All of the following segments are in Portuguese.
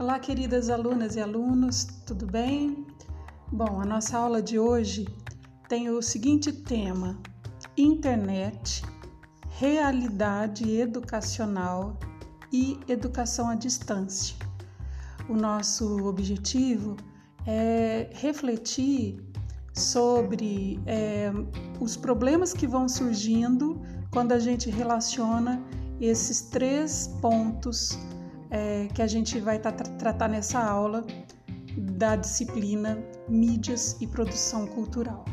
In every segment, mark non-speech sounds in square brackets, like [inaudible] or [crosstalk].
Olá, queridas alunas e alunos, tudo bem? Bom, a nossa aula de hoje tem o seguinte tema: internet, realidade educacional e educação à distância. O nosso objetivo é refletir sobre é, os problemas que vão surgindo quando a gente relaciona esses três pontos é, que a gente vai tra tratar nessa aula da disciplina Mídias e Produção Cultural.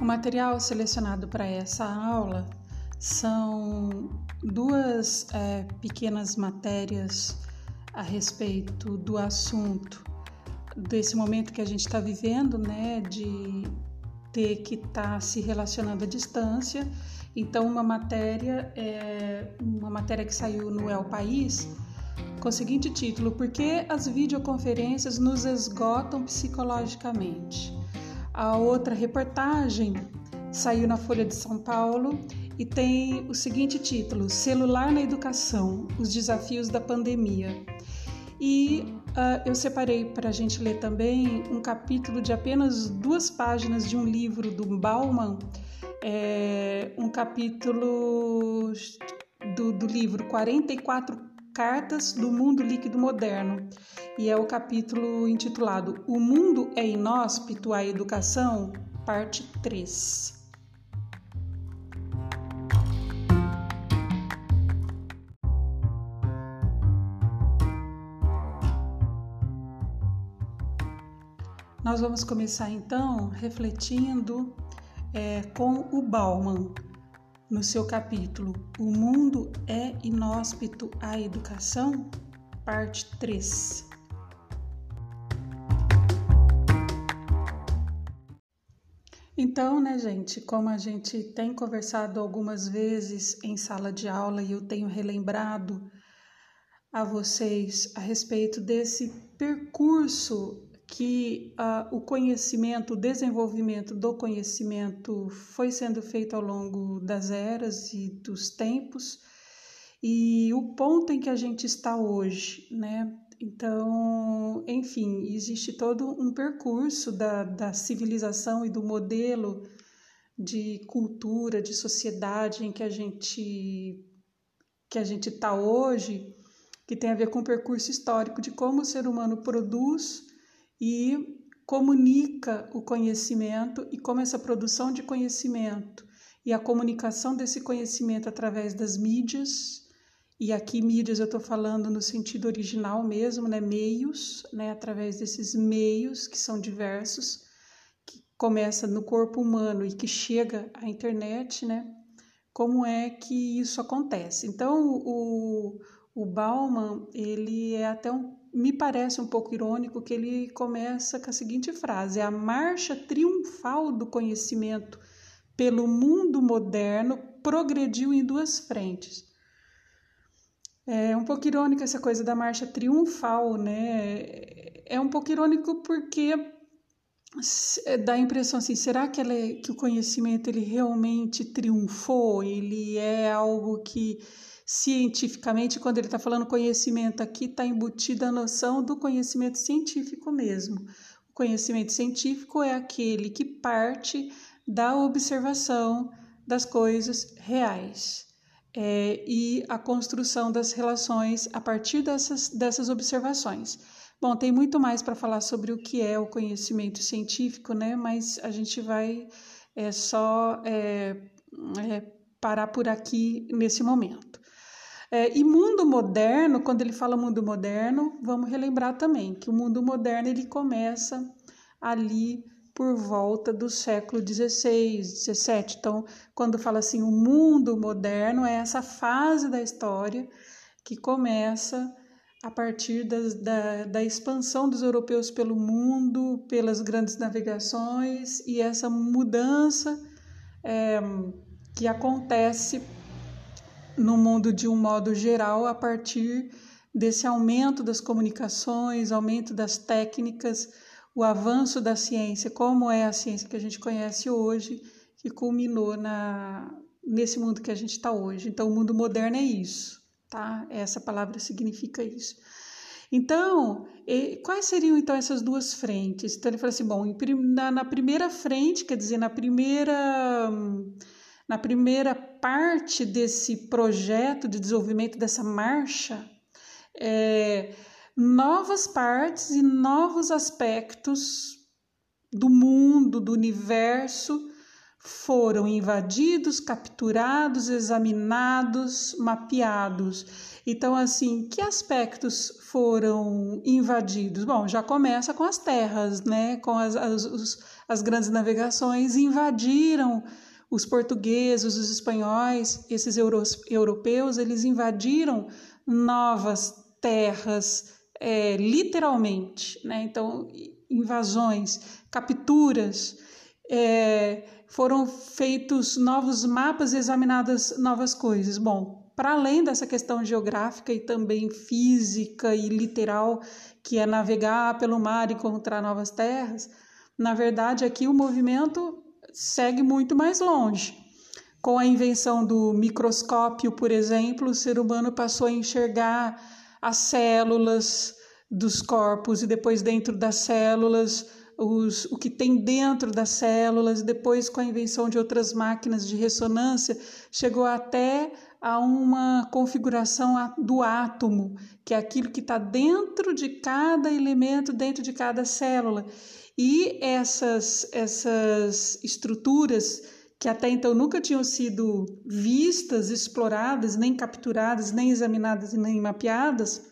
O material selecionado para essa aula são duas é, pequenas matérias a respeito do assunto desse momento que a gente está vivendo, né, de ter que estar tá se relacionando à distância. Então, uma matéria, é, uma matéria que saiu no El País, com o seguinte título: Por que as videoconferências nos esgotam psicologicamente? A outra reportagem saiu na Folha de São Paulo e tem o seguinte título: Celular na Educação: Os Desafios da Pandemia. E Uh, eu separei para a gente ler também um capítulo de apenas duas páginas de um livro do Bauman, é, um capítulo do, do livro 44 Cartas do Mundo Líquido Moderno, e é o capítulo intitulado O Mundo é Inóspito à Educação, parte 3. Nós vamos começar então refletindo é, com o Bauman no seu capítulo O Mundo é Inóspito à Educação, parte 3. Então, né, gente, como a gente tem conversado algumas vezes em sala de aula e eu tenho relembrado a vocês a respeito desse percurso que uh, o conhecimento, o desenvolvimento do conhecimento foi sendo feito ao longo das eras e dos tempos, e o ponto em que a gente está hoje, né? Então, enfim, existe todo um percurso da, da civilização e do modelo de cultura, de sociedade em que a gente que a gente está hoje, que tem a ver com o percurso histórico de como o ser humano produz e comunica o conhecimento e como essa produção de conhecimento e a comunicação desse conhecimento através das mídias, e aqui mídias eu estou falando no sentido original mesmo, né, meios, né, através desses meios que são diversos, que começa no corpo humano e que chega à internet, né, como é que isso acontece. Então, o, o Bauman, ele é até um me parece um pouco irônico que ele começa com a seguinte frase: a marcha triunfal do conhecimento pelo mundo moderno progrediu em duas frentes. É um pouco irônica essa coisa da marcha triunfal, né? É um pouco irônico porque dá a impressão assim, será que, é, que o conhecimento ele realmente triunfou? Ele é algo que cientificamente, quando ele está falando conhecimento aqui, está embutida a noção do conhecimento científico mesmo. O conhecimento científico é aquele que parte da observação das coisas reais é, e a construção das relações a partir dessas, dessas observações. Bom, tem muito mais para falar sobre o que é o conhecimento científico, né? Mas a gente vai é, só é, é, parar por aqui nesse momento. É, e mundo moderno, quando ele fala mundo moderno, vamos relembrar também que o mundo moderno ele começa ali por volta do século XVI, XVII. Então, quando fala assim, o mundo moderno é essa fase da história que começa a partir das, da, da expansão dos europeus pelo mundo, pelas grandes navegações e essa mudança é, que acontece no mundo de um modo geral a partir desse aumento das comunicações, aumento das técnicas, o avanço da ciência, como é a ciência que a gente conhece hoje, que culminou na, nesse mundo que a gente está hoje. Então, o mundo moderno é isso, tá? Essa palavra significa isso. Então, quais seriam então essas duas frentes? Então ele falou assim, bom, na, na primeira frente, quer dizer, na primeira na primeira parte desse projeto de desenvolvimento dessa marcha, é, novas partes e novos aspectos do mundo, do universo, foram invadidos, capturados, examinados, mapeados. Então, assim, que aspectos foram invadidos? Bom, já começa com as terras, né? Com as, as, as grandes navegações invadiram os portugueses, os espanhóis, esses euro, europeus, eles invadiram novas terras, é, literalmente, né? Então, invasões, capturas, é, foram feitos novos mapas examinadas novas coisas. Bom, para além dessa questão geográfica e também física e literal, que é navegar pelo mar e encontrar novas terras, na verdade aqui o movimento segue muito mais longe. Com a invenção do microscópio, por exemplo, o ser humano passou a enxergar as células dos corpos e depois dentro das células os, o que tem dentro das células, depois com a invenção de outras máquinas de ressonância, chegou até a uma configuração do átomo, que é aquilo que está dentro de cada elemento, dentro de cada célula. E essas, essas estruturas que até então nunca tinham sido vistas, exploradas, nem capturadas, nem examinadas nem mapeadas,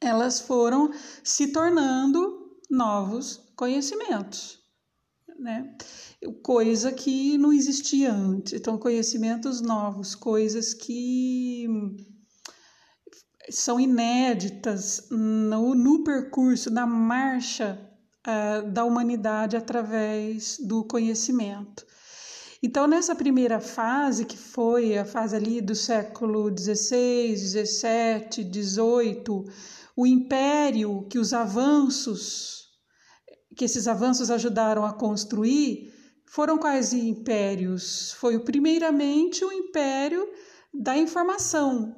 elas foram se tornando novos conhecimentos, né? Coisa que não existia antes. Então, conhecimentos novos, coisas que são inéditas no, no percurso, na marcha uh, da humanidade através do conhecimento. Então, nessa primeira fase, que foi a fase ali do século XVI, XVII, XVIII, o império que os avanços, que esses avanços ajudaram a construir, foram quais impérios? Foi primeiramente o império da informação,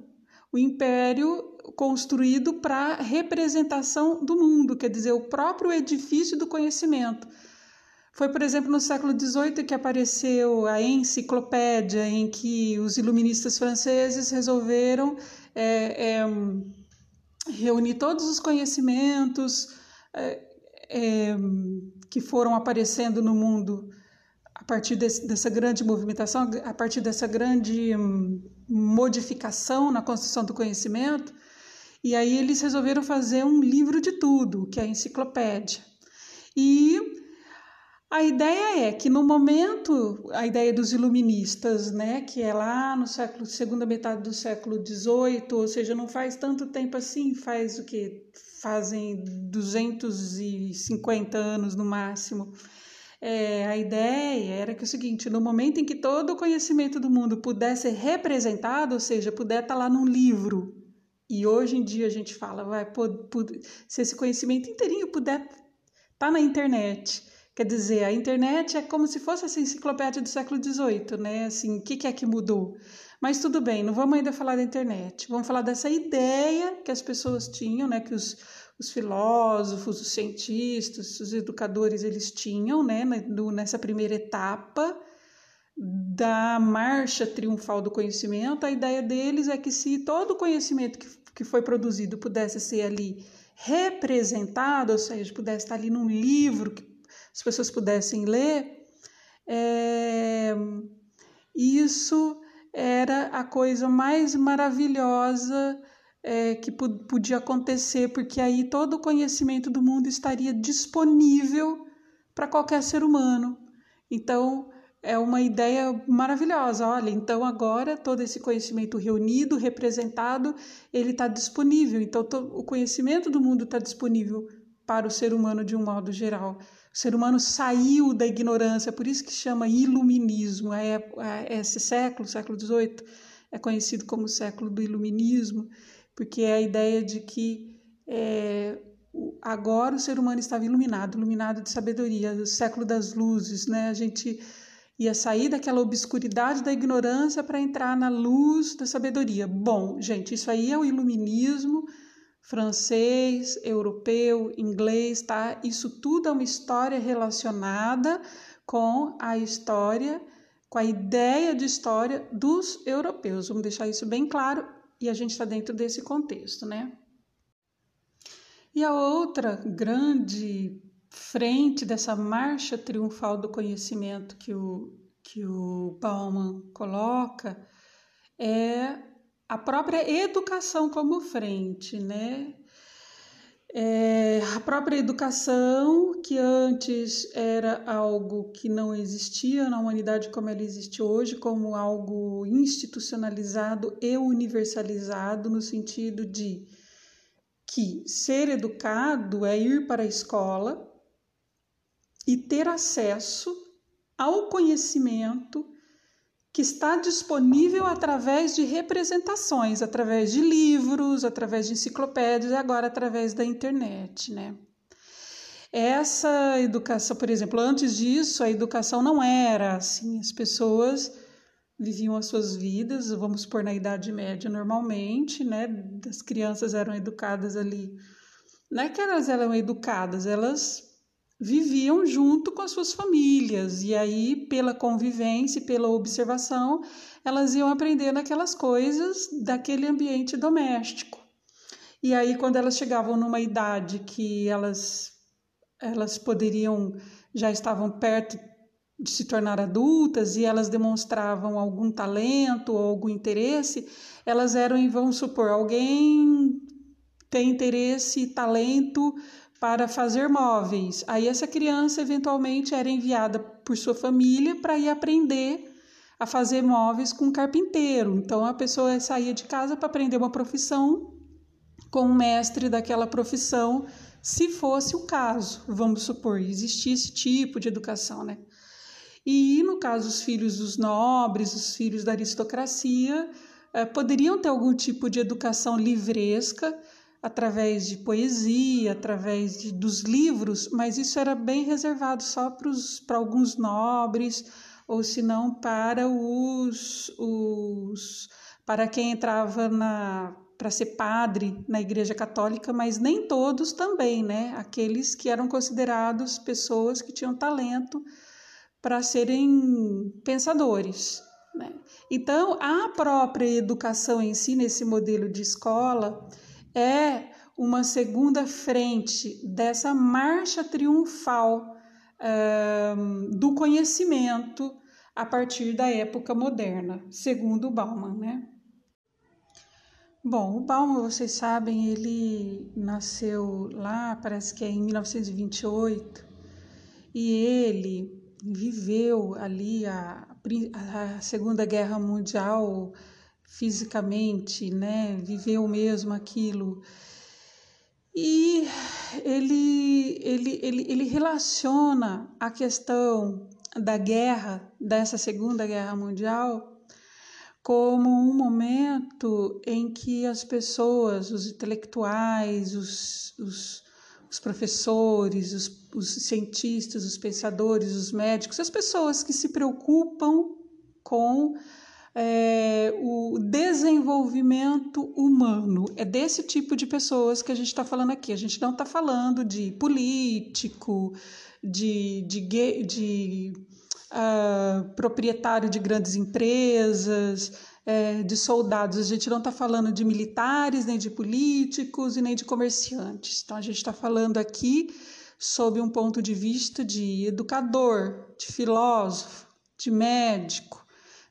o império construído para representação do mundo, quer dizer, o próprio edifício do conhecimento. Foi, por exemplo, no século XVIII que apareceu a enciclopédia, em que os iluministas franceses resolveram é, é, reunir todos os conhecimentos é, é que foram aparecendo no mundo a partir desse, dessa grande movimentação, a partir dessa grande hum, modificação na construção do conhecimento, e aí eles resolveram fazer um livro de tudo, que é a enciclopédia. E a ideia é que no momento, a ideia dos iluministas, né, que é lá no século, segunda metade do século XVIII, ou seja, não faz tanto tempo assim, faz o que? Fazem 250 anos no máximo. É, a ideia era que é o seguinte, no momento em que todo o conhecimento do mundo pudesse ser representado, ou seja, puder estar lá num livro, e hoje em dia a gente fala, vai, se esse conhecimento inteirinho puder estar tá na internet. Quer dizer, a internet é como se fosse essa enciclopédia do século XVIII, né? Assim, o que, que é que mudou? Mas tudo bem, não vamos ainda falar da internet. Vamos falar dessa ideia que as pessoas tinham, né? Que os, os filósofos, os cientistas, os educadores, eles tinham, né? Nessa primeira etapa da marcha triunfal do conhecimento, a ideia deles é que se todo o conhecimento que, que foi produzido pudesse ser ali representado, ou seja, pudesse estar ali num livro que as pessoas pudessem ler, é, isso era a coisa mais maravilhosa é, que podia acontecer, porque aí todo o conhecimento do mundo estaria disponível para qualquer ser humano. Então, é uma ideia maravilhosa. Olha, então agora todo esse conhecimento reunido, representado, ele está disponível. Então o conhecimento do mundo está disponível para o ser humano de um modo geral. O ser humano saiu da ignorância, por isso que chama iluminismo. É, é, esse século, século XVIII, é conhecido como século do iluminismo, porque é a ideia de que é, agora o ser humano estava iluminado, iluminado de sabedoria, o século das luzes, né? A gente ia sair daquela obscuridade da ignorância para entrar na luz da sabedoria. Bom, gente, isso aí é o iluminismo francês, europeu, inglês, tá? Isso tudo é uma história relacionada com a história, com a ideia de história dos europeus. Vamos deixar isso bem claro e a gente está dentro desse contexto, né? E a outra grande frente dessa marcha triunfal do conhecimento que o, que o Bauman coloca é a própria educação como frente, né? É, a própria educação, que antes era algo que não existia na humanidade como ela existe hoje, como algo institucionalizado e universalizado, no sentido de que ser educado é ir para a escola e ter acesso ao conhecimento que está disponível através de representações, através de livros, através de enciclopédias e agora através da internet, né? Essa educação, por exemplo, antes disso, a educação não era assim, as pessoas viviam as suas vidas, vamos por na Idade Média normalmente, né? As crianças eram educadas ali. Não é que elas eram educadas, elas viviam junto com as suas famílias. E aí pela convivência e pela observação elas iam aprendendo aquelas coisas daquele ambiente doméstico. E aí quando elas chegavam numa idade que elas elas poderiam já estavam perto de se tornar adultas e elas demonstravam algum talento ou algum interesse elas eram vamos supor alguém tem interesse e talento para fazer móveis. Aí essa criança eventualmente era enviada por sua família para ir aprender a fazer móveis com um carpinteiro. Então a pessoa saía de casa para aprender uma profissão com um mestre daquela profissão, se fosse o caso, vamos supor, existia esse tipo de educação, né? E no caso, os filhos dos nobres, os filhos da aristocracia, eh, poderiam ter algum tipo de educação livresca, através de poesia, através de, dos livros, mas isso era bem reservado só para alguns nobres, ou se não para os, os para quem entrava na para ser padre na Igreja Católica, mas nem todos também, né? Aqueles que eram considerados pessoas que tinham talento para serem pensadores. Né? Então, a própria educação em si, nesse modelo de escola, é uma segunda frente dessa marcha triunfal do conhecimento a partir da época moderna, segundo Bauman, né? Bom, o Bauman, vocês sabem, ele nasceu lá, parece que é em 1928, e ele viveu ali a, a Segunda Guerra Mundial fisicamente, né? Viveu mesmo aquilo. E ele, ele, ele, ele relaciona a questão da guerra, dessa Segunda Guerra Mundial, como um momento em que as pessoas, os intelectuais, os, os, os professores, os, os cientistas, os pensadores, os médicos, as pessoas que se preocupam com é, o desenvolvimento humano. É desse tipo de pessoas que a gente está falando aqui. A gente não está falando de político, de, de, de uh, proprietário de grandes empresas, é, de soldados. A gente não está falando de militares, nem de políticos e nem de comerciantes. Então a gente está falando aqui sob um ponto de vista de educador, de filósofo, de médico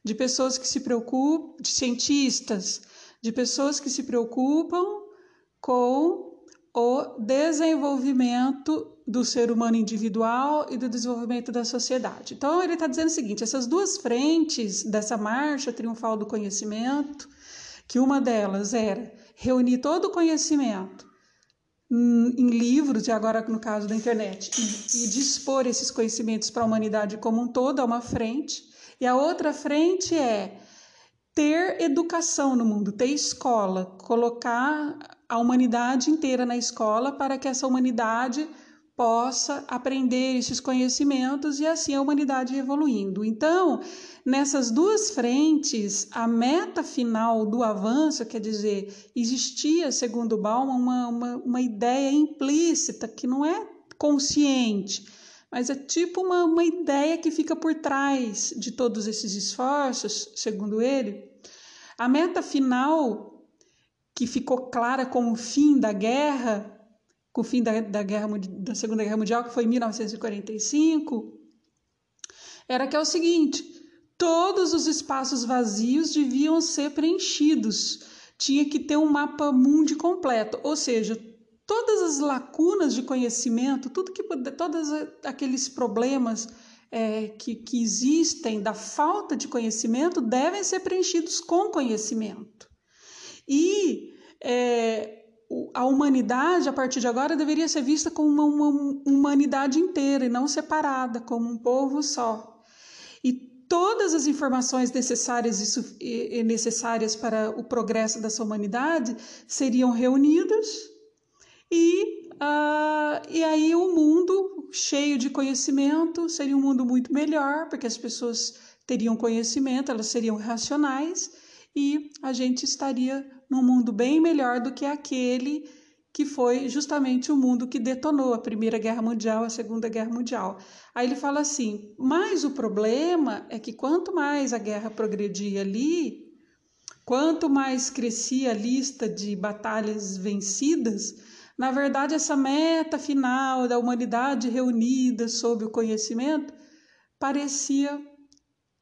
de pessoas que se preocupam, de cientistas, de pessoas que se preocupam com o desenvolvimento do ser humano individual e do desenvolvimento da sociedade. Então, ele está dizendo o seguinte: essas duas frentes dessa marcha triunfal do conhecimento, que uma delas era reunir todo o conhecimento em livros, e agora no caso da internet, e, e dispor esses conhecimentos para a humanidade como um todo, é uma frente. E a outra frente é ter educação no mundo, ter escola, colocar a humanidade inteira na escola para que essa humanidade possa aprender esses conhecimentos e assim a humanidade evoluindo. Então, nessas duas frentes, a meta final do avanço, quer dizer, existia, segundo Bauman, uma, uma, uma ideia implícita que não é consciente, mas é tipo uma, uma ideia que fica por trás de todos esses esforços, segundo ele. A meta final, que ficou clara com o fim da guerra, com o fim da, da, guerra, da Segunda Guerra Mundial, que foi em 1945, era que é o seguinte: todos os espaços vazios deviam ser preenchidos. Tinha que ter um mapa mundi completo, ou seja, todas as lacunas de conhecimento, tudo que todos aqueles problemas é, que, que existem da falta de conhecimento devem ser preenchidos com conhecimento. E é, a humanidade, a partir de agora, deveria ser vista como uma, uma humanidade inteira e não separada, como um povo só. E todas as informações necessárias e, necessárias para o progresso dessa humanidade seriam reunidas e, uh, e aí o mundo cheio de conhecimento seria um mundo muito melhor, porque as pessoas teriam conhecimento, elas seriam racionais e a gente estaria num mundo bem melhor do que aquele que foi justamente o mundo que detonou a Primeira Guerra Mundial, a Segunda Guerra Mundial. Aí ele fala assim: mas o problema é que quanto mais a guerra progredia ali, quanto mais crescia a lista de batalhas vencidas, na verdade, essa meta final da humanidade reunida sob o conhecimento parecia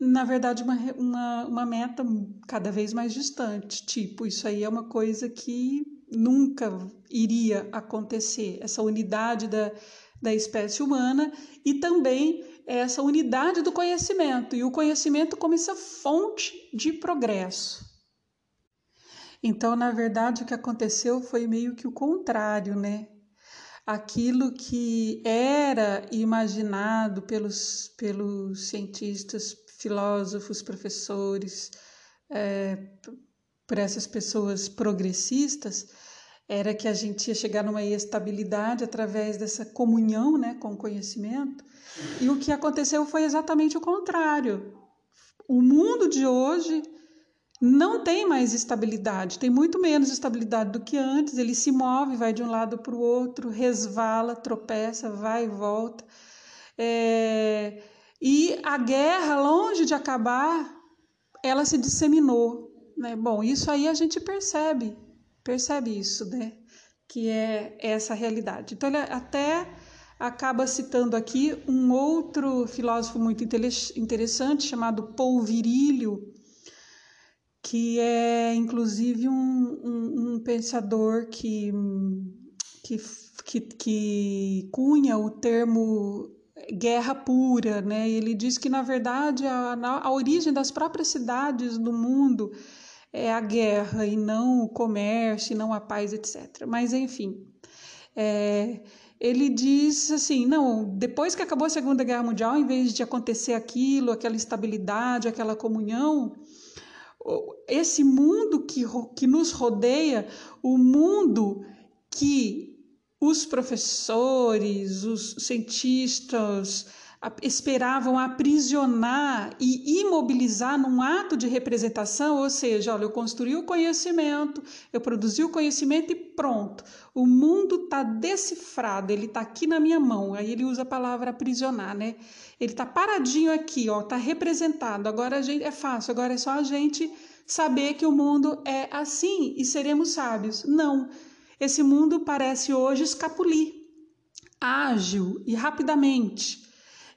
na verdade, uma, uma, uma meta cada vez mais distante. Tipo, isso aí é uma coisa que nunca iria acontecer, essa unidade da, da espécie humana e também essa unidade do conhecimento, e o conhecimento como essa fonte de progresso. Então, na verdade, o que aconteceu foi meio que o contrário, né? Aquilo que era imaginado pelos, pelos cientistas filósofos, professores, é, por essas pessoas progressistas, era que a gente ia chegar numa estabilidade através dessa comunhão né, com o conhecimento. E o que aconteceu foi exatamente o contrário. O mundo de hoje não tem mais estabilidade, tem muito menos estabilidade do que antes. Ele se move, vai de um lado para o outro, resvala, tropeça, vai e volta. É, e a guerra, longe de acabar, ela se disseminou. Né? Bom, isso aí a gente percebe, percebe isso, né? Que é essa realidade. Então, ele até acaba citando aqui um outro filósofo muito interessante chamado Paul Virilio, que é inclusive um, um, um pensador que, que, que, que cunha o termo guerra pura, né? Ele diz que na verdade a, a origem das próprias cidades do mundo é a guerra e não o comércio, e não a paz, etc. Mas enfim, é, ele diz assim, não, depois que acabou a Segunda Guerra Mundial, em vez de acontecer aquilo, aquela estabilidade, aquela comunhão, esse mundo que, que nos rodeia, o mundo que os professores, os cientistas esperavam aprisionar e imobilizar num ato de representação, ou seja, olha, eu construí o conhecimento, eu produzi o conhecimento e pronto. O mundo está decifrado, ele está aqui na minha mão. Aí ele usa a palavra aprisionar, né? Ele está paradinho aqui, ó, está representado. Agora a gente é fácil, agora é só a gente saber que o mundo é assim e seremos sábios. Não. Esse mundo parece hoje escapulir, ágil e rapidamente.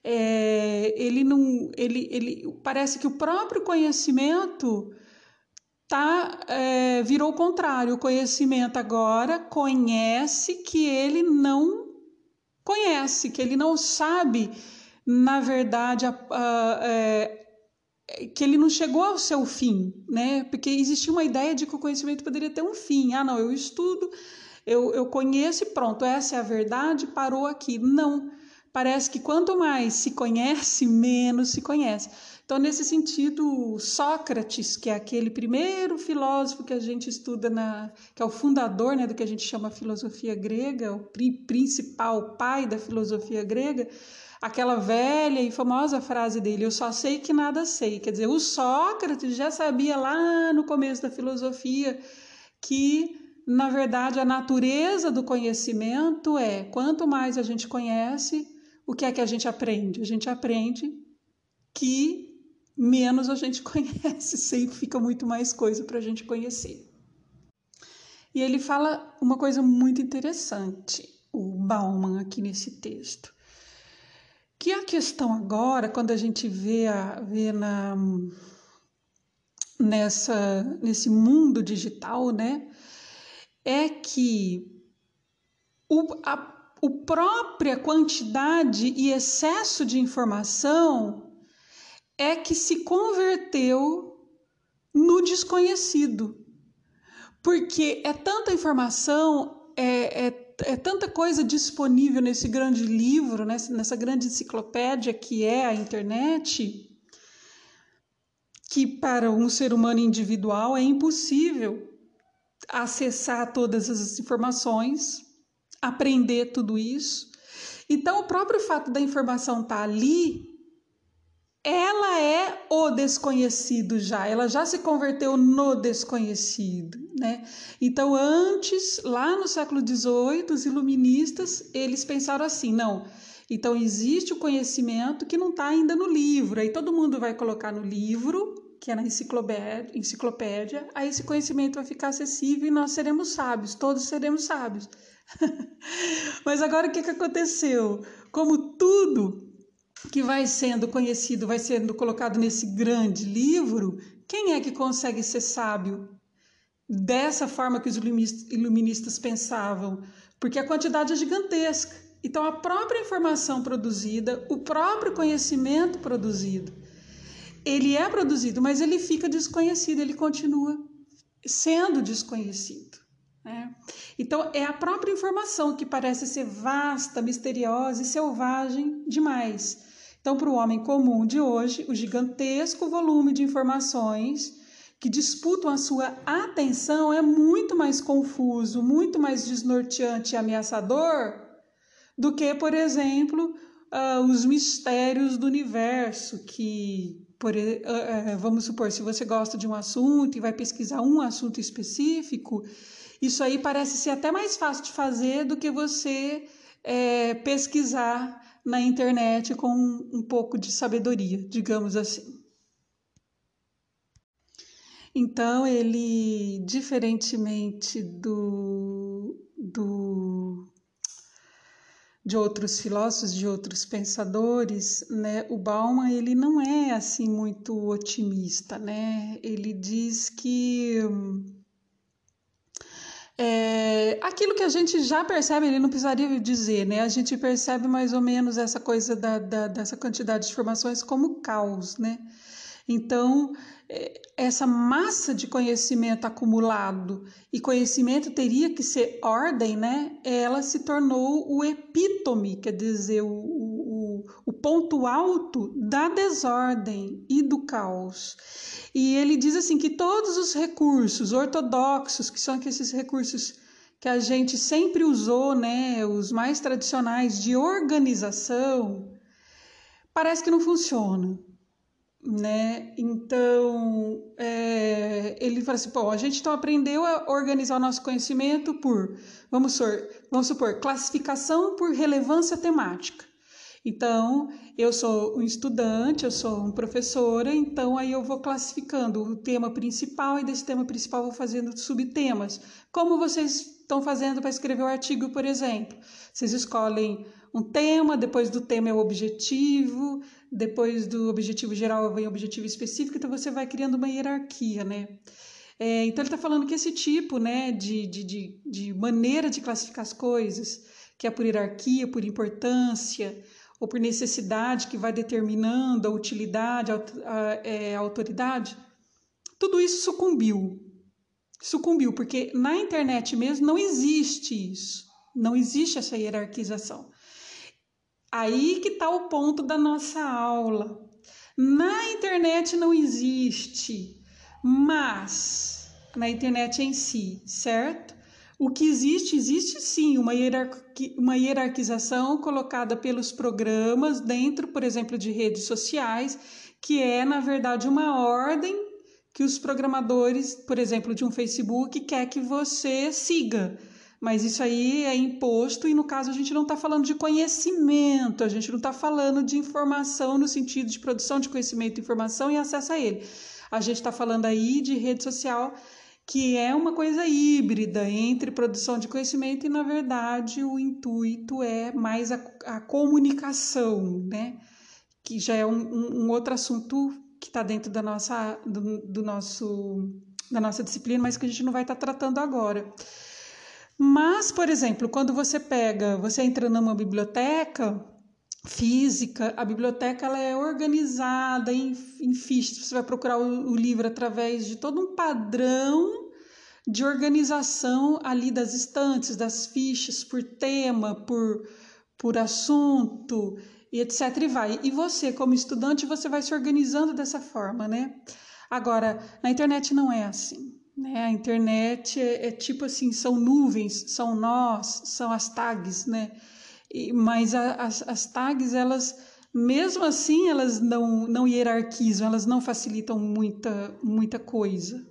É, ele não, ele, ele parece que o próprio conhecimento tá, é, virou o contrário. O conhecimento agora conhece que ele não conhece, que ele não sabe, na verdade, a, a, é, que ele não chegou ao seu fim, né? Porque existia uma ideia de que o conhecimento poderia ter um fim. Ah, não, eu estudo, eu, eu conheço e pronto, essa é a verdade, parou aqui. Não, parece que quanto mais se conhece, menos se conhece. Então, nesse sentido, Sócrates, que é aquele primeiro filósofo que a gente estuda, na, que é o fundador né, do que a gente chama filosofia grega, o principal pai da filosofia grega, aquela velha e famosa frase dele: Eu só sei que nada sei. Quer dizer, o Sócrates já sabia lá no começo da filosofia que, na verdade, a natureza do conhecimento é quanto mais a gente conhece, o que é que a gente aprende? A gente aprende que menos a gente [laughs] conhece, sempre fica muito mais coisa para a gente conhecer. E ele fala uma coisa muito interessante, o Bauman, aqui nesse texto. Que a questão agora, quando a gente vê, a, vê na, nessa, nesse mundo digital, né, é que o, a o própria quantidade e excesso de informação é que se converteu no desconhecido. Porque é tanta informação, é, é, é tanta coisa disponível nesse grande livro, nessa, nessa grande enciclopédia que é a internet, que para um ser humano individual é impossível acessar todas as informações, aprender tudo isso. Então, o próprio fato da informação estar tá ali ela é o desconhecido já, ela já se converteu no desconhecido, né? Então, antes, lá no século XVIII, os iluministas, eles pensaram assim, não, então existe o conhecimento que não está ainda no livro, aí todo mundo vai colocar no livro, que é na enciclopédia, enciclopédia, aí esse conhecimento vai ficar acessível e nós seremos sábios, todos seremos sábios. [laughs] Mas agora o que, que aconteceu? Como tudo que vai sendo conhecido, vai sendo colocado nesse grande livro, quem é que consegue ser sábio dessa forma que os iluministas pensavam? Porque a quantidade é gigantesca. Então, a própria informação produzida, o próprio conhecimento produzido, ele é produzido, mas ele fica desconhecido, ele continua sendo desconhecido. Né? Então, é a própria informação que parece ser vasta, misteriosa e selvagem demais. Então, para o homem comum de hoje, o gigantesco volume de informações que disputam a sua atenção é muito mais confuso, muito mais desnorteante e ameaçador do que, por exemplo, uh, os mistérios do universo, que, por, uh, uh, vamos supor, se você gosta de um assunto e vai pesquisar um assunto específico, isso aí parece ser até mais fácil de fazer do que você é, pesquisar na internet com um pouco de sabedoria, digamos assim. Então, ele, diferentemente do, do, de outros filósofos, de outros pensadores, né, o Bauman ele não é assim muito otimista, né? Ele diz que é, aquilo que a gente já percebe, ele não precisaria dizer, né? A gente percebe mais ou menos essa coisa da, da dessa quantidade de informações como caos, né? Então, é, essa massa de conhecimento acumulado e conhecimento teria que ser ordem, né? Ela se tornou o epítome, quer dizer, o, o, ponto alto da desordem e do caos. E ele diz assim que todos os recursos ortodoxos, que são esses recursos que a gente sempre usou, né, os mais tradicionais de organização, parece que não funcionam. Né? Então, é, ele fala assim: Pô, a gente então aprendeu a organizar o nosso conhecimento por, vamos supor, vamos supor classificação por relevância temática. Então, eu sou um estudante, eu sou uma professora, então aí eu vou classificando o tema principal e desse tema principal vou fazendo subtemas. Como vocês estão fazendo para escrever o artigo, por exemplo? Vocês escolhem um tema, depois do tema é o objetivo, depois do objetivo geral vem o objetivo específico, então você vai criando uma hierarquia, né? É, então ele está falando que esse tipo né, de, de, de, de maneira de classificar as coisas, que é por hierarquia, por importância, ou por necessidade que vai determinando a utilidade, a, a, é, a autoridade, tudo isso sucumbiu. Sucumbiu, porque na internet mesmo não existe isso, não existe essa hierarquização. Aí que está o ponto da nossa aula. Na internet não existe, mas na internet em si, certo? O que existe, existe sim uma, hierarqui uma hierarquização colocada pelos programas dentro, por exemplo, de redes sociais, que é, na verdade, uma ordem que os programadores, por exemplo, de um Facebook, quer que você siga. Mas isso aí é imposto, e no caso a gente não está falando de conhecimento, a gente não está falando de informação no sentido de produção de conhecimento, informação e acesso a ele. A gente está falando aí de rede social que é uma coisa híbrida entre produção de conhecimento e, na verdade, o intuito é mais a, a comunicação, né? Que já é um, um, outro assunto que está dentro da nossa, do, do, nosso, da nossa disciplina, mas que a gente não vai estar tá tratando agora. Mas, por exemplo, quando você pega, você entra numa biblioteca, física, a biblioteca ela é organizada em, em fichas. Você vai procurar o, o, livro através de todo um padrão de organização ali das estantes, das fichas, por tema, por, por assunto, e etc. E vai. E você, como estudante, você vai se organizando dessa forma, né? Agora, na internet não é assim. Né? A internet é, é tipo assim, são nuvens, são nós, são as tags, né? Mas a, as, as tags, elas, mesmo assim, elas não, não hierarquizam, elas não facilitam muita, muita coisa.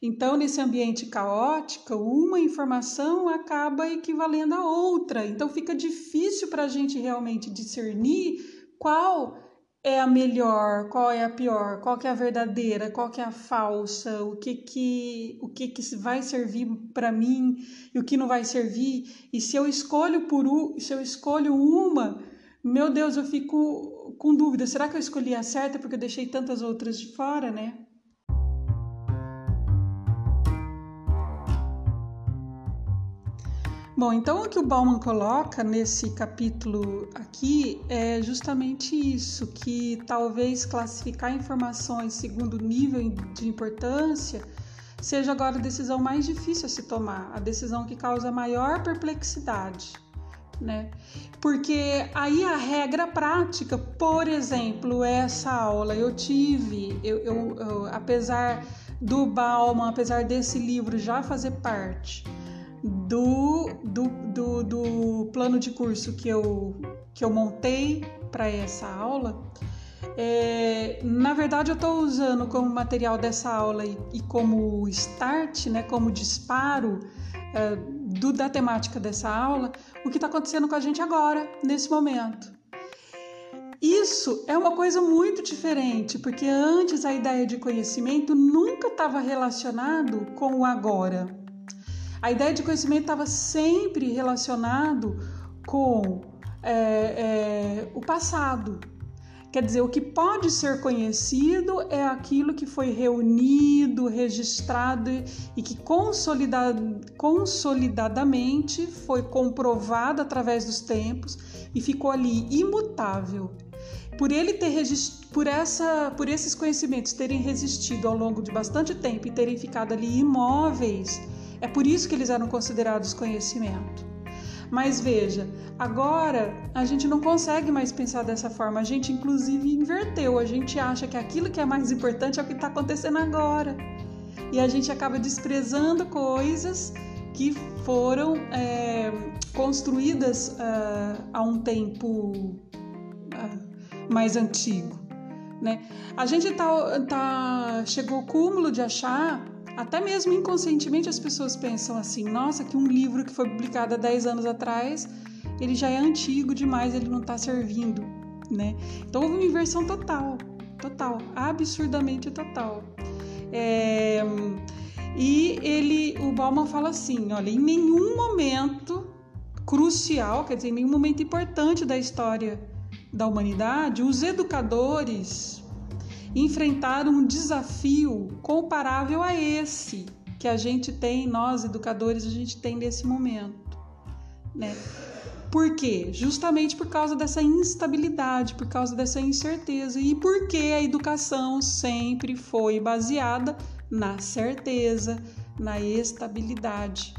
Então, nesse ambiente caótico, uma informação acaba equivalendo a outra. Então, fica difícil para a gente realmente discernir qual é a melhor, qual é a pior, qual que é a verdadeira, qual que é a falsa, o que que o que que vai servir para mim e o que não vai servir. E se eu escolho por se eu escolho uma, meu Deus, eu fico com dúvida. Será que eu escolhi a certa porque eu deixei tantas outras de fora, né? Bom, então o que o Bauman coloca nesse capítulo aqui é justamente isso, que talvez classificar informações segundo nível de importância seja agora a decisão mais difícil a se tomar, a decisão que causa maior perplexidade. Né? Porque aí a regra prática, por exemplo, essa aula eu tive, eu, eu, eu apesar do Bauman, apesar desse livro já fazer parte do, do, do, do plano de curso que eu, que eu montei para essa aula. É, na verdade, eu estou usando como material dessa aula e, e, como start, né, como disparo é, do, da temática dessa aula, o que está acontecendo com a gente agora, nesse momento. Isso é uma coisa muito diferente, porque antes a ideia de conhecimento nunca estava relacionado com o agora. A ideia de conhecimento estava sempre relacionado com é, é, o passado. Quer dizer, o que pode ser conhecido é aquilo que foi reunido, registrado e que consolidadamente foi comprovado através dos tempos e ficou ali imutável. Por ele ter por, essa, por esses conhecimentos terem resistido ao longo de bastante tempo e terem ficado ali imóveis, é por isso que eles eram considerados conhecimento. Mas veja, agora a gente não consegue mais pensar dessa forma. A gente, inclusive, inverteu. A gente acha que aquilo que é mais importante é o que está acontecendo agora. E a gente acaba desprezando coisas que foram é, construídas uh, há um tempo uh, mais antigo. Né? A gente tá, tá, chegou ao cúmulo de achar até mesmo inconscientemente as pessoas pensam assim: nossa, que um livro que foi publicado há 10 anos atrás, ele já é antigo demais, ele não está servindo, né? Então houve uma inversão total, total, absurdamente total. É, e ele, o Bauman fala assim: olha, em nenhum momento crucial, quer dizer, em nenhum momento importante da história da humanidade, os educadores enfrentar um desafio comparável a esse que a gente tem, nós educadores, a gente tem nesse momento, né? Por quê? Justamente por causa dessa instabilidade, por causa dessa incerteza e porque a educação sempre foi baseada na certeza, na estabilidade.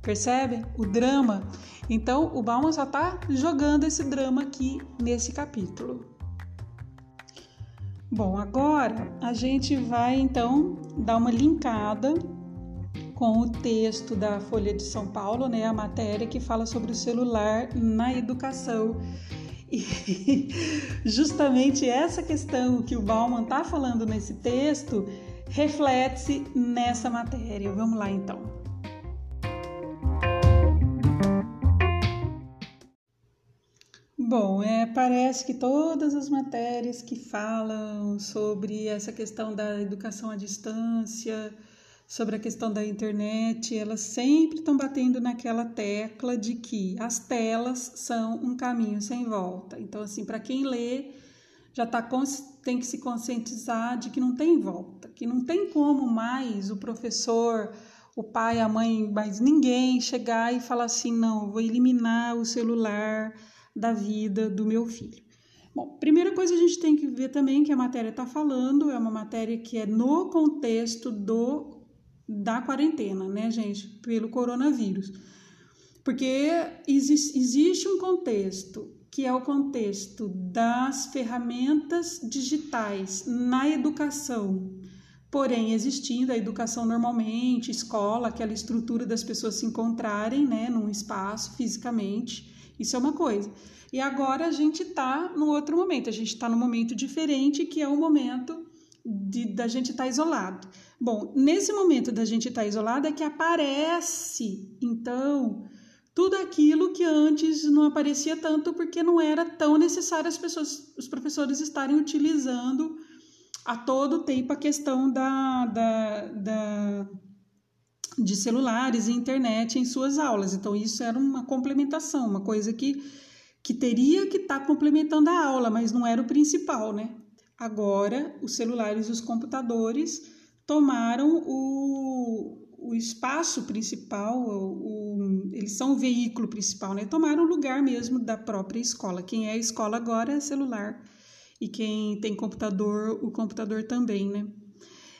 Percebem? O drama. Então, o Bauman só está jogando esse drama aqui nesse capítulo. Bom, agora a gente vai então dar uma linkada com o texto da Folha de São Paulo, né, a matéria que fala sobre o celular na educação. E [laughs] justamente essa questão que o Bauman está falando nesse texto reflete-se nessa matéria. Vamos lá então. Bom, é, parece que todas as matérias que falam sobre essa questão da educação à distância, sobre a questão da internet, elas sempre estão batendo naquela tecla de que as telas são um caminho sem volta. Então, assim, para quem lê, já tá, tem que se conscientizar de que não tem volta, que não tem como mais o professor, o pai, a mãe, mais ninguém chegar e falar assim: não, vou eliminar o celular da vida do meu filho. Bom, primeira coisa a gente tem que ver também que a matéria está falando, é uma matéria que é no contexto do da quarentena, né, gente, pelo coronavírus. Porque existe, existe um contexto que é o contexto das ferramentas digitais na educação, porém existindo a educação normalmente, escola, aquela estrutura das pessoas se encontrarem, né, num espaço fisicamente isso é uma coisa. E agora a gente está no outro momento, a gente está num momento diferente, que é o momento de, da gente estar tá isolado. Bom, nesse momento da gente estar tá isolado é que aparece, então, tudo aquilo que antes não aparecia tanto porque não era tão necessário as pessoas, os professores estarem utilizando a todo tempo a questão da, da, da de celulares e internet em suas aulas. Então, isso era uma complementação, uma coisa que, que teria que estar tá complementando a aula, mas não era o principal, né? Agora, os celulares e os computadores tomaram o, o espaço principal, o, o, eles são o veículo principal, né? Tomaram o lugar mesmo da própria escola. Quem é escola agora é celular, e quem tem computador, o computador também, né?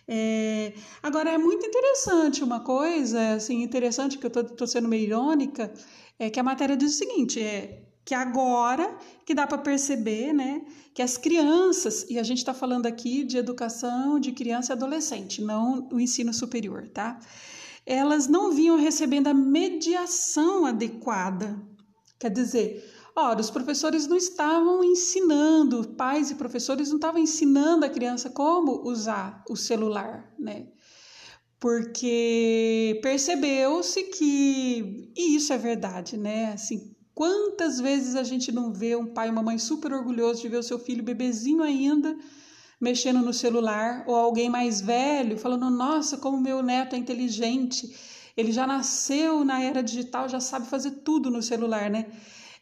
É, agora é muito interessante uma coisa, assim, interessante que eu estou sendo meio irônica, é que a matéria diz o seguinte, é que agora que dá para perceber, né, que as crianças, e a gente está falando aqui de educação de criança e adolescente, não o ensino superior, tá? Elas não vinham recebendo a mediação adequada. Quer dizer, Ora, os professores não estavam ensinando, pais e professores não estavam ensinando a criança como usar o celular, né? Porque percebeu-se que, e isso é verdade, né? Assim, quantas vezes a gente não vê um pai e uma mãe super orgulhoso de ver o seu filho bebezinho ainda mexendo no celular, ou alguém mais velho falando: Nossa, como meu neto é inteligente, ele já nasceu na era digital, já sabe fazer tudo no celular, né?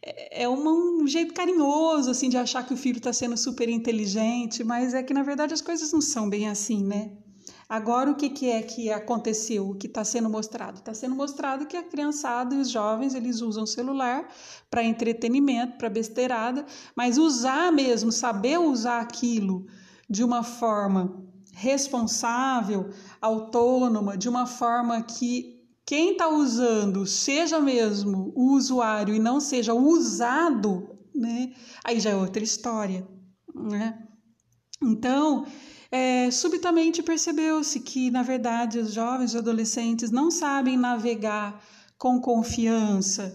É, é um jeito carinhoso assim de achar que o filho está sendo super inteligente, mas é que na verdade as coisas não são bem assim, né? Agora o que, que é que aconteceu, o que está sendo mostrado? Está sendo mostrado que a criançada e os jovens eles usam celular para entretenimento, para besteirada, mas usar mesmo, saber usar aquilo de uma forma responsável, autônoma, de uma forma que quem está usando seja mesmo o usuário e não seja usado, né? Aí já é outra história, né? Então, é, subitamente percebeu-se que, na verdade, os jovens e adolescentes não sabem navegar com confiança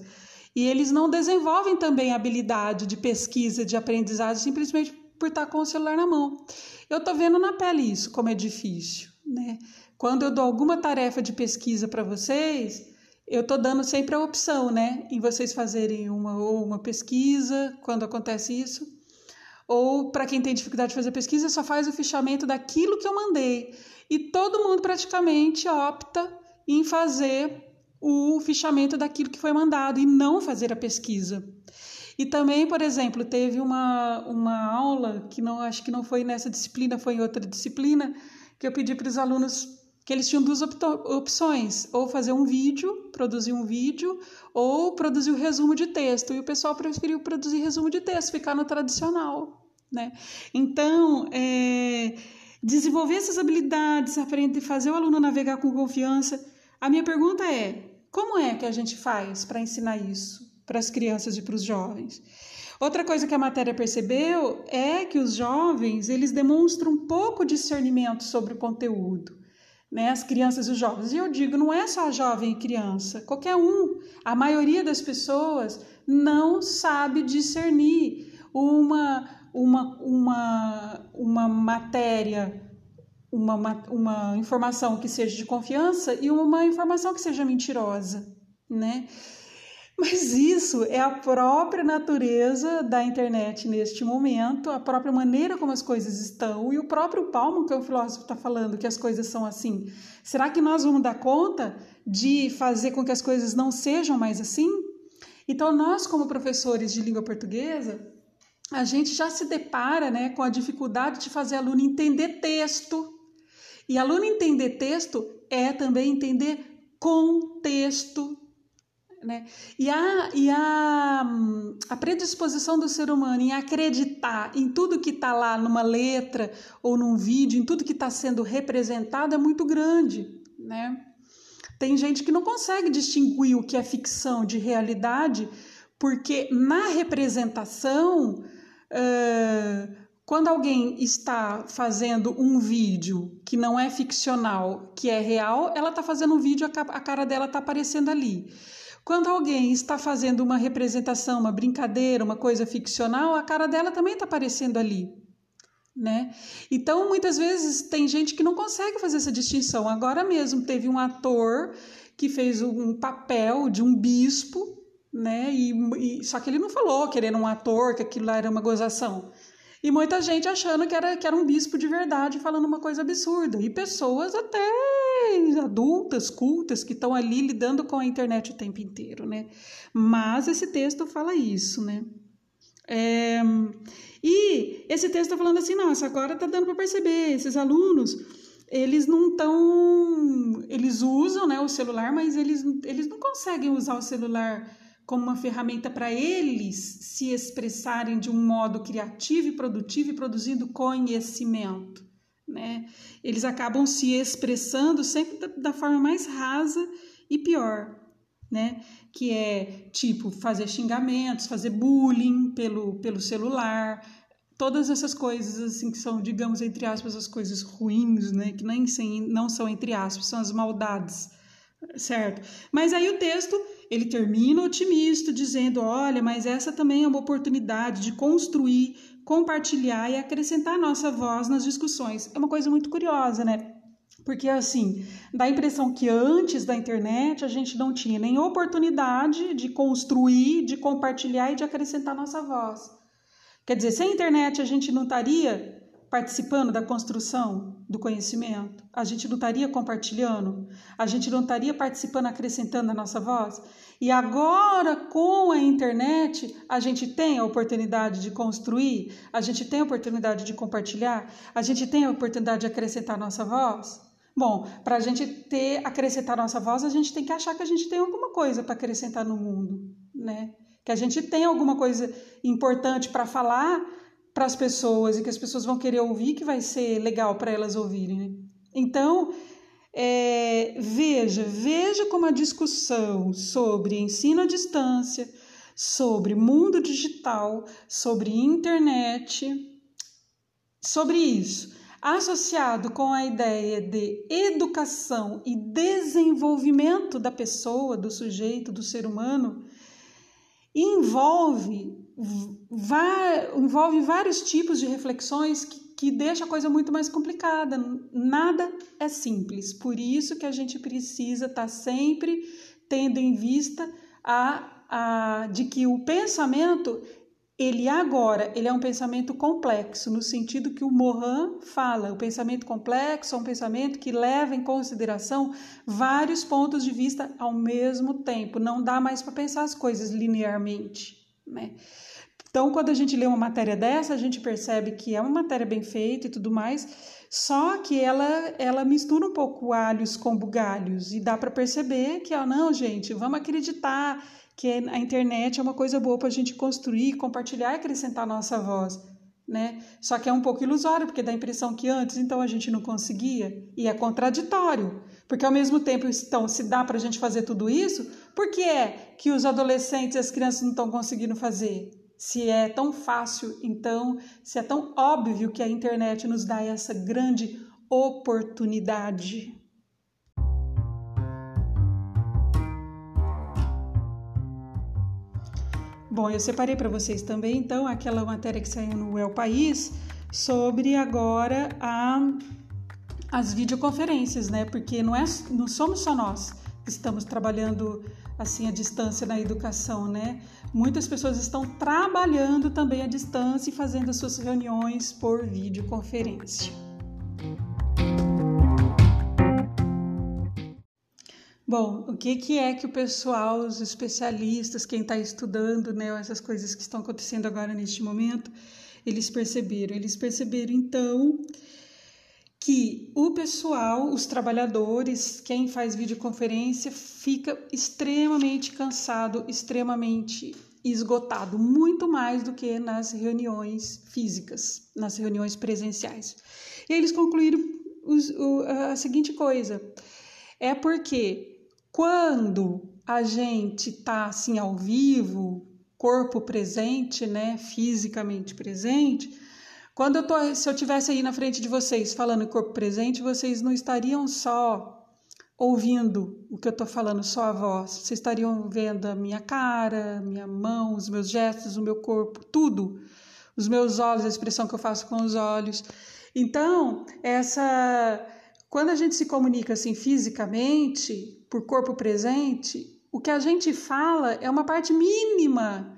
e eles não desenvolvem também habilidade de pesquisa, de aprendizagem, simplesmente por estar com o celular na mão. Eu estou vendo na pele isso, como é difícil, né? Quando eu dou alguma tarefa de pesquisa para vocês, eu estou dando sempre a opção, né, em vocês fazerem uma ou uma pesquisa quando acontece isso, ou para quem tem dificuldade de fazer pesquisa, só faz o fichamento daquilo que eu mandei. E todo mundo praticamente opta em fazer o fichamento daquilo que foi mandado e não fazer a pesquisa. E também, por exemplo, teve uma, uma aula que não acho que não foi nessa disciplina, foi em outra disciplina, que eu pedi para os alunos que eles tinham duas opções, ou fazer um vídeo, produzir um vídeo, ou produzir o um resumo de texto. E o pessoal preferiu produzir resumo de texto, ficar no tradicional, né? Então, é, desenvolver essas habilidades, aprender, fazer o aluno navegar com confiança. A minha pergunta é: Como é que a gente faz para ensinar isso para as crianças e para os jovens? Outra coisa que a matéria percebeu é que os jovens eles demonstram pouco discernimento sobre o conteúdo, né? As crianças e os jovens. E eu digo, não é só jovem e criança, qualquer um. A maioria das pessoas não sabe discernir uma uma uma uma matéria uma, uma informação que seja de confiança e uma informação que seja mentirosa, né? Mas isso é a própria natureza da internet neste momento, a própria maneira como as coisas estão, e o próprio Palmo, que é o filósofo, está falando que as coisas são assim. Será que nós vamos dar conta de fazer com que as coisas não sejam mais assim? Então, nós, como professores de língua portuguesa, a gente já se depara né, com a dificuldade de fazer aluno entender texto. E aluno entender texto é também entender contexto né? E, a, e a, a predisposição do ser humano em acreditar em tudo que está lá numa letra ou num vídeo, em tudo que está sendo representado é muito grande. Né? Tem gente que não consegue distinguir o que é ficção de realidade, porque na representação, quando alguém está fazendo um vídeo que não é ficcional, que é real, ela está fazendo um vídeo, a cara dela está aparecendo ali. Quando alguém está fazendo uma representação, uma brincadeira, uma coisa ficcional, a cara dela também está aparecendo ali. Né? Então, muitas vezes tem gente que não consegue fazer essa distinção. Agora mesmo teve um ator que fez um papel de um bispo, né? E, e, só que ele não falou que ele era um ator, que aquilo lá era uma gozação. E muita gente achando que era, que era um bispo de verdade falando uma coisa absurda. E pessoas até adultas, cultas, que estão ali lidando com a internet o tempo inteiro, né? Mas esse texto fala isso, né? É, e esse texto está falando assim, nossa, agora está dando para perceber, esses alunos, eles não estão, eles usam né, o celular, mas eles, eles não conseguem usar o celular como uma ferramenta para eles se expressarem de um modo criativo e produtivo e produzindo conhecimento. Né? Eles acabam se expressando sempre da, da forma mais rasa e pior, né? Que é tipo fazer xingamentos, fazer bullying pelo, pelo celular, todas essas coisas assim que são, digamos, entre aspas, as coisas ruins, né? Que nem sem, não são entre aspas, são as maldades, certo? Mas aí o texto ele termina otimista, dizendo: olha, mas essa também é uma oportunidade de construir, compartilhar e acrescentar nossa voz nas discussões. É uma coisa muito curiosa, né? Porque assim, dá a impressão que antes da internet a gente não tinha nem oportunidade de construir, de compartilhar e de acrescentar nossa voz. Quer dizer, sem internet a gente não estaria participando da construção do conhecimento? A gente não estaria compartilhando? A gente não estaria participando, acrescentando a nossa voz? E agora, com a internet, a gente tem a oportunidade de construir, a gente tem a oportunidade de compartilhar, a gente tem a oportunidade de acrescentar a nossa voz? Bom, para a gente ter, acrescentar nossa voz, a gente tem que achar que a gente tem alguma coisa para acrescentar no mundo, né? Que a gente tem alguma coisa importante para falar para as pessoas e que as pessoas vão querer ouvir, que vai ser legal para elas ouvirem. Né? Então, é, veja, veja como a discussão sobre ensino à distância, sobre mundo digital, sobre internet, sobre isso, associado com a ideia de educação e desenvolvimento da pessoa, do sujeito, do ser humano, envolve envolve vários tipos de reflexões que, que deixa a coisa muito mais complicada. Nada é simples. Por isso que a gente precisa estar tá sempre tendo em vista a, a, de que o pensamento ele agora ele é um pensamento complexo no sentido que o Morin fala o pensamento complexo é um pensamento que leva em consideração vários pontos de vista ao mesmo tempo não dá mais para pensar as coisas linearmente né então, quando a gente lê uma matéria dessa, a gente percebe que é uma matéria bem feita e tudo mais, só que ela, ela mistura um pouco alhos com bugalhos e dá para perceber que, ó, não, gente, vamos acreditar que a internet é uma coisa boa para a gente construir, compartilhar e acrescentar a nossa voz. Né? Só que é um pouco ilusório, porque dá a impressão que antes então a gente não conseguia, e é contraditório, Porque ao mesmo tempo, então, se dá para a gente fazer tudo isso, por que é que os adolescentes e as crianças não estão conseguindo fazer? Se é tão fácil, então, se é tão óbvio que a internet nos dá essa grande oportunidade. Bom, eu separei para vocês também, então, aquela matéria que saiu no El País sobre agora a, as videoconferências, né? Porque não, é, não somos só nós que estamos trabalhando assim à distância na educação, né? Muitas pessoas estão trabalhando também à distância e fazendo as suas reuniões por videoconferência. Bom, o que, que é que o pessoal, os especialistas, quem está estudando né, essas coisas que estão acontecendo agora neste momento, eles perceberam? Eles perceberam então que o pessoal, os trabalhadores, quem faz videoconferência, fica extremamente cansado, extremamente esgotado, muito mais do que nas reuniões físicas, nas reuniões presenciais. E eles concluíram os, o, a seguinte coisa: é porque quando a gente está assim ao vivo, corpo presente, né, fisicamente presente, quando eu tô, se eu tivesse aí na frente de vocês falando corpo presente, vocês não estariam só ouvindo o que eu estou falando, só a voz. Vocês estariam vendo a minha cara, minha mão, os meus gestos, o meu corpo, tudo. Os meus olhos, a expressão que eu faço com os olhos. Então, essa quando a gente se comunica assim fisicamente, por corpo presente, o que a gente fala é uma parte mínima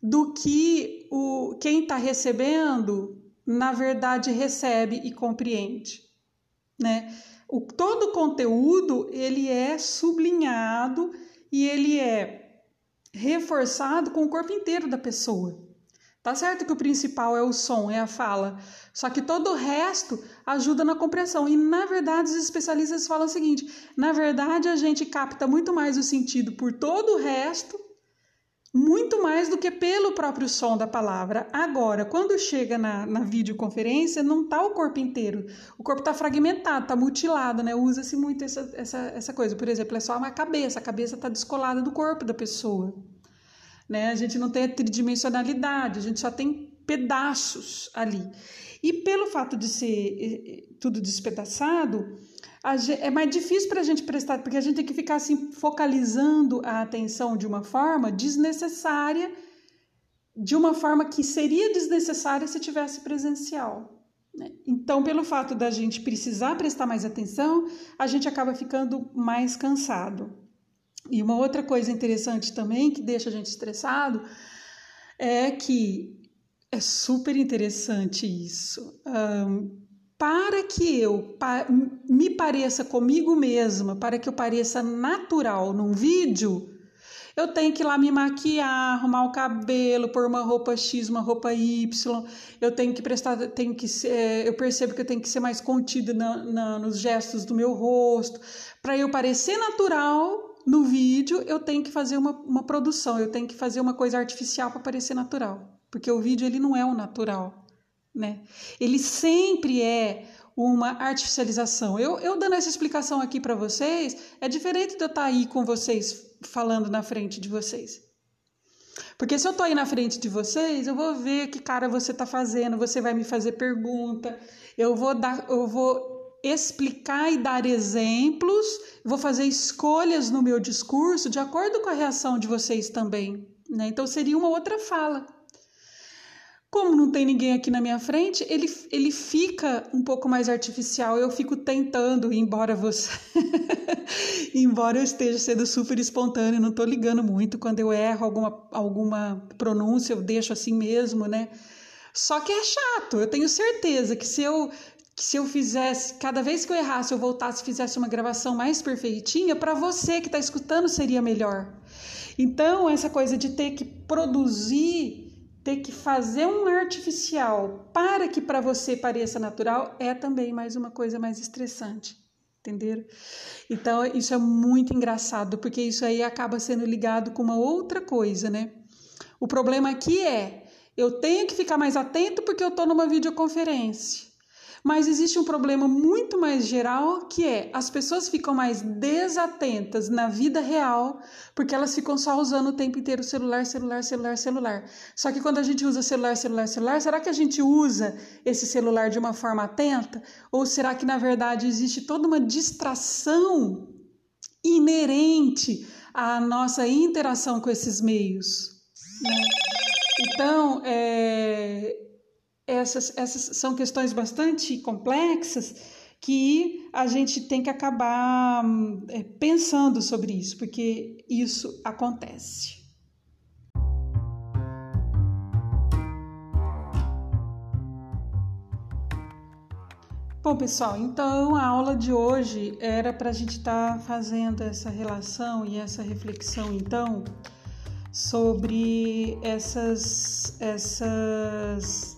do que o quem está recebendo na verdade recebe e compreende, né? O, todo o conteúdo ele é sublinhado e ele é reforçado com o corpo inteiro da pessoa. Tá certo que o principal é o som, é a fala, só que todo o resto ajuda na compreensão. E na verdade, os especialistas falam o seguinte: na verdade, a gente capta muito mais o sentido por todo o resto, muito mais do que pelo próprio som da palavra. Agora, quando chega na, na videoconferência, não tá o corpo inteiro. O corpo está fragmentado, está mutilado, né? Usa-se muito essa, essa, essa coisa. Por exemplo, é só uma cabeça, a cabeça está descolada do corpo da pessoa. Né? A gente não tem a tridimensionalidade, a gente só tem pedaços ali. E pelo fato de ser tudo despedaçado, é mais difícil para a gente prestar, porque a gente tem que ficar assim focalizando a atenção de uma forma desnecessária, de uma forma que seria desnecessária se tivesse presencial. Né? Então, pelo fato da gente precisar prestar mais atenção, a gente acaba ficando mais cansado. E uma outra coisa interessante também que deixa a gente estressado é que é super interessante isso. Um, para que eu pa, me pareça comigo mesma, para que eu pareça natural num vídeo, eu tenho que ir lá me maquiar, arrumar o cabelo, pôr uma roupa X, uma roupa Y. Eu tenho que prestar, tenho que ser, eu percebo que eu tenho que ser mais contida na, na, nos gestos do meu rosto, para eu parecer natural no vídeo eu tenho que fazer uma, uma produção, eu tenho que fazer uma coisa artificial para parecer natural, porque o vídeo ele não é o natural, né? Ele sempre é uma artificialização. Eu, eu dando essa explicação aqui para vocês, é diferente de eu estar tá aí com vocês falando na frente de vocês. Porque se eu estou aí na frente de vocês, eu vou ver que cara você está fazendo, você vai me fazer pergunta, eu vou dar, eu vou explicar e dar exemplos, vou fazer escolhas no meu discurso de acordo com a reação de vocês também. Né? Então seria uma outra fala. Como não tem ninguém aqui na minha frente, ele, ele fica um pouco mais artificial. Eu fico tentando, embora você. [laughs] embora eu esteja sendo super espontâneo, não estou ligando muito. Quando eu erro alguma, alguma pronúncia, eu deixo assim mesmo, né? Só que é chato. Eu tenho certeza que se eu que se eu fizesse, cada vez que eu errasse, eu voltasse e fizesse uma gravação mais perfeitinha, para você que está escutando seria melhor. Então, essa coisa de ter que produzir, ter que fazer um artificial para que para você pareça natural, é também mais uma coisa mais estressante. Entenderam? Então, isso é muito engraçado, porque isso aí acaba sendo ligado com uma outra coisa, né? O problema aqui é, eu tenho que ficar mais atento porque eu estou numa videoconferência. Mas existe um problema muito mais geral que é as pessoas ficam mais desatentas na vida real porque elas ficam só usando o tempo inteiro celular, celular, celular, celular. Só que quando a gente usa celular, celular, celular, será que a gente usa esse celular de uma forma atenta? Ou será que na verdade existe toda uma distração inerente à nossa interação com esses meios? Então, é, essas, essas são questões bastante complexas que a gente tem que acabar é, pensando sobre isso, porque isso acontece. Bom, pessoal, então a aula de hoje era para a gente estar tá fazendo essa relação e essa reflexão, então, sobre essas, essas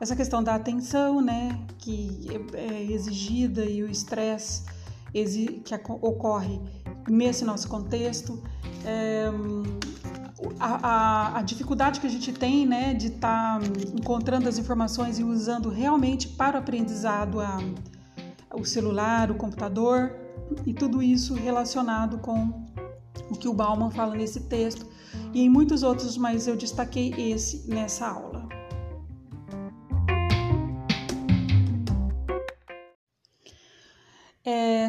essa questão da atenção, né, que é exigida e o estresse que ocorre nesse nosso contexto, é, a, a, a, dificuldade que a gente tem, né, de estar tá encontrando as informações e usando realmente para o aprendizado a, o celular, o computador e tudo isso relacionado com o que o Bauman fala nesse texto e em muitos outros, mas eu destaquei esse nessa aula.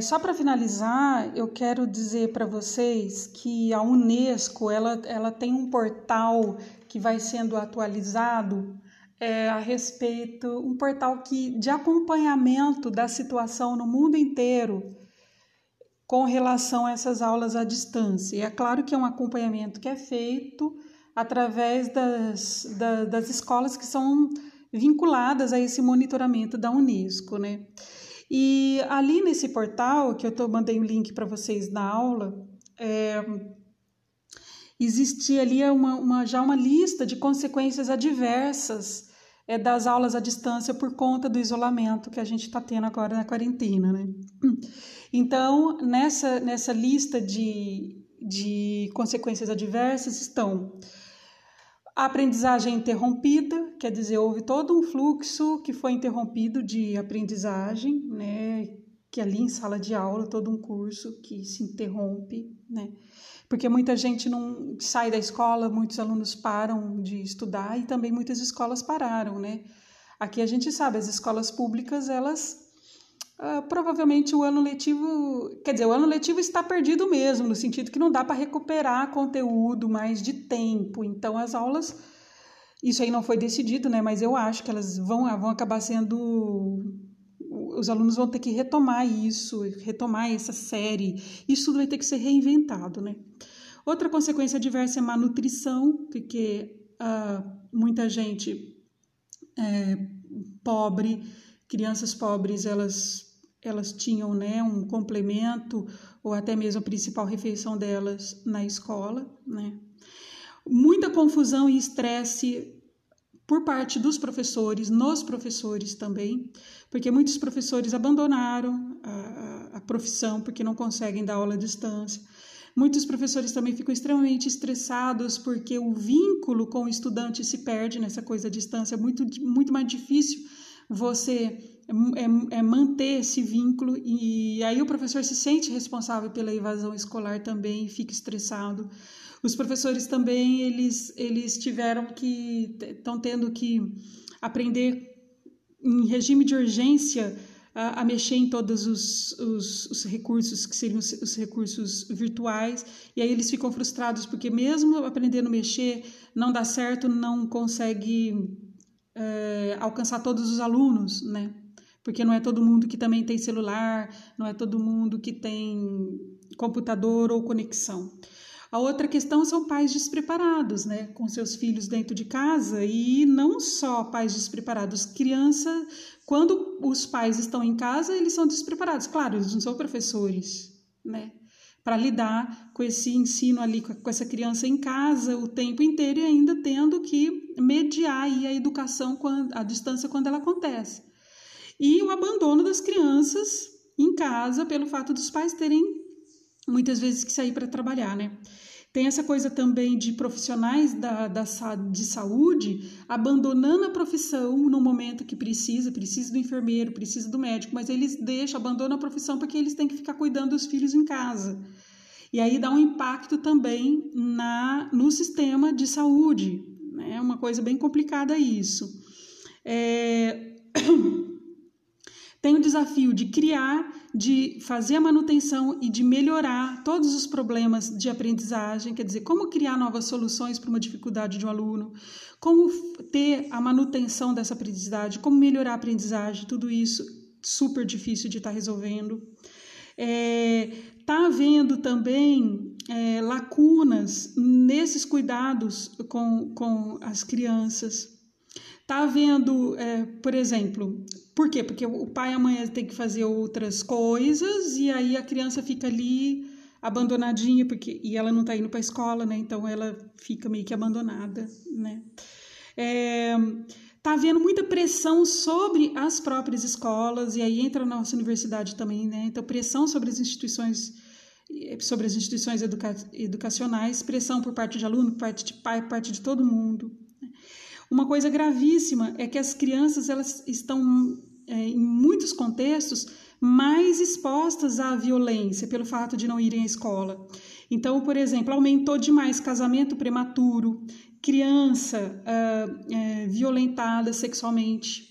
Só para finalizar, eu quero dizer para vocês que a Unesco ela, ela tem um portal que vai sendo atualizado é, a respeito, um portal que, de acompanhamento da situação no mundo inteiro com relação a essas aulas à distância. E é claro que é um acompanhamento que é feito através das, da, das escolas que são vinculadas a esse monitoramento da Unesco, né? E ali nesse portal, que eu tô, mandei o um link para vocês na aula, é, existia ali uma, uma, já uma lista de consequências adversas é, das aulas à distância por conta do isolamento que a gente está tendo agora na quarentena. Né? Então, nessa, nessa lista de, de consequências adversas estão a aprendizagem interrompida, quer dizer, houve todo um fluxo que foi interrompido de aprendizagem, né? Que ali em sala de aula, todo um curso que se interrompe, né? Porque muita gente não sai da escola, muitos alunos param de estudar e também muitas escolas pararam, né? Aqui a gente sabe, as escolas públicas, elas Uh, provavelmente o ano letivo, quer dizer, o ano letivo está perdido mesmo, no sentido que não dá para recuperar conteúdo mais de tempo. Então, as aulas, isso aí não foi decidido, né? Mas eu acho que elas vão, vão acabar sendo. Os alunos vão ter que retomar isso, retomar essa série. Isso tudo vai ter que ser reinventado, né? Outra consequência adversa é má nutrição, porque uh, muita gente é, pobre, crianças pobres, elas elas tinham né, um complemento ou até mesmo a principal refeição delas na escola. Né? Muita confusão e estresse por parte dos professores, nos professores também, porque muitos professores abandonaram a, a profissão porque não conseguem dar aula à distância. Muitos professores também ficam extremamente estressados porque o vínculo com o estudante se perde nessa coisa à distância, é muito, muito mais difícil você é, é, manter esse vínculo e aí o professor se sente responsável pela evasão escolar também, fica estressado. Os professores também eles eles tiveram que estão tendo que aprender em regime de urgência a, a mexer em todos os, os, os, recursos que seriam os, os recursos virtuais e aí eles ficam frustrados porque mesmo aprendendo a mexer não dá certo, não consegue é, alcançar todos os alunos, né? Porque não é todo mundo que também tem celular, não é todo mundo que tem computador ou conexão. A outra questão são pais despreparados, né, com seus filhos dentro de casa e não só pais despreparados, criança, quando os pais estão em casa, eles são despreparados. Claro, eles não são professores, né, para lidar com esse ensino ali com essa criança em casa o tempo inteiro e ainda tendo que mediar aí a educação à distância quando ela acontece e o abandono das crianças em casa pelo fato dos pais terem muitas vezes que sair para trabalhar, né? Tem essa coisa também de profissionais da, da, de saúde abandonando a profissão no momento que precisa, precisa do enfermeiro, precisa do médico, mas eles deixam, abandonam a profissão porque eles têm que ficar cuidando dos filhos em casa. E aí dá um impacto também na, no sistema de saúde. É né? uma coisa bem complicada isso. É... Tem o desafio de criar, de fazer a manutenção e de melhorar todos os problemas de aprendizagem, quer dizer, como criar novas soluções para uma dificuldade de um aluno, como ter a manutenção dessa aprendizagem, como melhorar a aprendizagem, tudo isso super difícil de estar tá resolvendo. Está é, tá havendo também é, lacunas nesses cuidados com, com as crianças. Está havendo, é, por exemplo, por quê? Porque o pai a mãe tem que fazer outras coisas e aí a criança fica ali abandonadinha porque e ela não está indo para a escola, né? Então ela fica meio que abandonada, né? É, tá havendo muita pressão sobre as próprias escolas e aí entra a nossa universidade também, né? Então pressão sobre as instituições sobre as instituições educa educacionais, pressão por parte de aluno, por parte de pai, por parte de todo mundo. Uma coisa gravíssima é que as crianças elas estão, é, em muitos contextos, mais expostas à violência pelo fato de não irem à escola. Então, por exemplo, aumentou demais casamento prematuro, criança uh, é, violentada sexualmente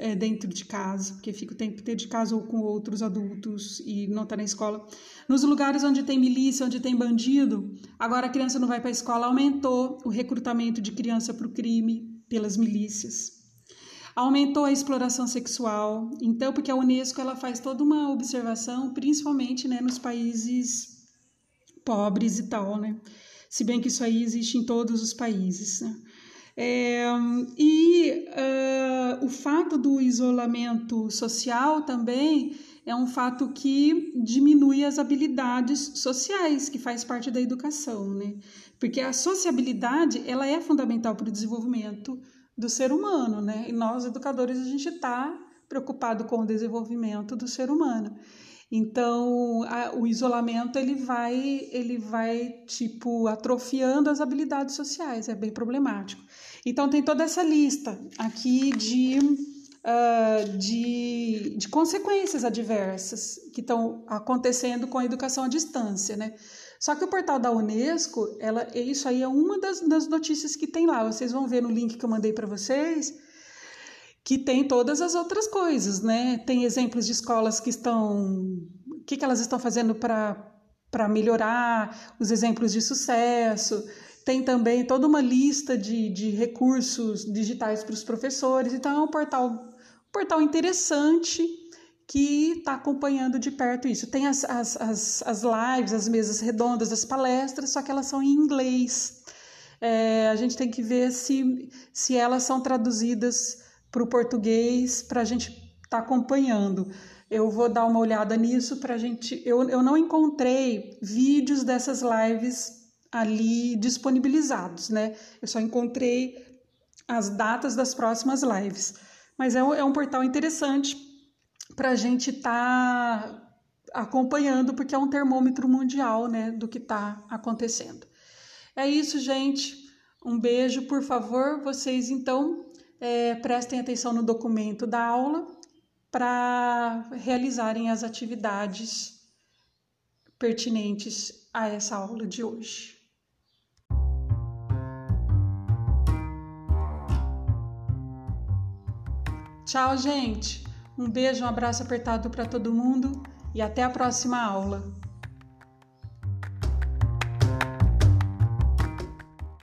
é, dentro de casa, porque fica o tempo inteiro de casa ou com outros adultos e não está na escola. Nos lugares onde tem milícia, onde tem bandido, agora a criança não vai para a escola, aumentou o recrutamento de criança para o crime pelas milícias. Aumentou a exploração sexual, então, porque a Unesco ela faz toda uma observação, principalmente né, nos países pobres e tal, né? Se bem que isso aí existe em todos os países. Né? É, e uh, o fato do isolamento social também é um fato que diminui as habilidades sociais, que faz parte da educação, né? Porque a sociabilidade ela é fundamental para o desenvolvimento do ser humano, né? E nós educadores a gente está preocupado com o desenvolvimento do ser humano. Então, a, o isolamento ele vai, ele vai tipo atrofiando as habilidades sociais, é bem problemático. Então, tem toda essa lista aqui de, uh, de, de consequências adversas que estão acontecendo com a educação à distância, né? Só que o portal da Unesco, ela, isso aí é uma das, das notícias que tem lá. Vocês vão ver no link que eu mandei para vocês que tem todas as outras coisas, né? Tem exemplos de escolas que estão. O que, que elas estão fazendo para melhorar, os exemplos de sucesso. Tem também toda uma lista de, de recursos digitais para os professores. Então, é um portal, um portal interessante que está acompanhando de perto isso. Tem as, as, as, as lives, as mesas redondas, as palestras, só que elas são em inglês. É, a gente tem que ver se, se elas são traduzidas para o português para a gente estar tá acompanhando. Eu vou dar uma olhada nisso para a gente. Eu, eu não encontrei vídeos dessas lives ali disponibilizados, né? Eu só encontrei as datas das próximas lives. Mas é, é um portal interessante para a gente estar tá acompanhando, porque é um termômetro mundial, né, do que está acontecendo. É isso, gente. Um beijo, por favor. Vocês então é, prestem atenção no documento da aula para realizarem as atividades pertinentes a essa aula de hoje. Tchau, gente! Um beijo, um abraço apertado para todo mundo e até a próxima aula.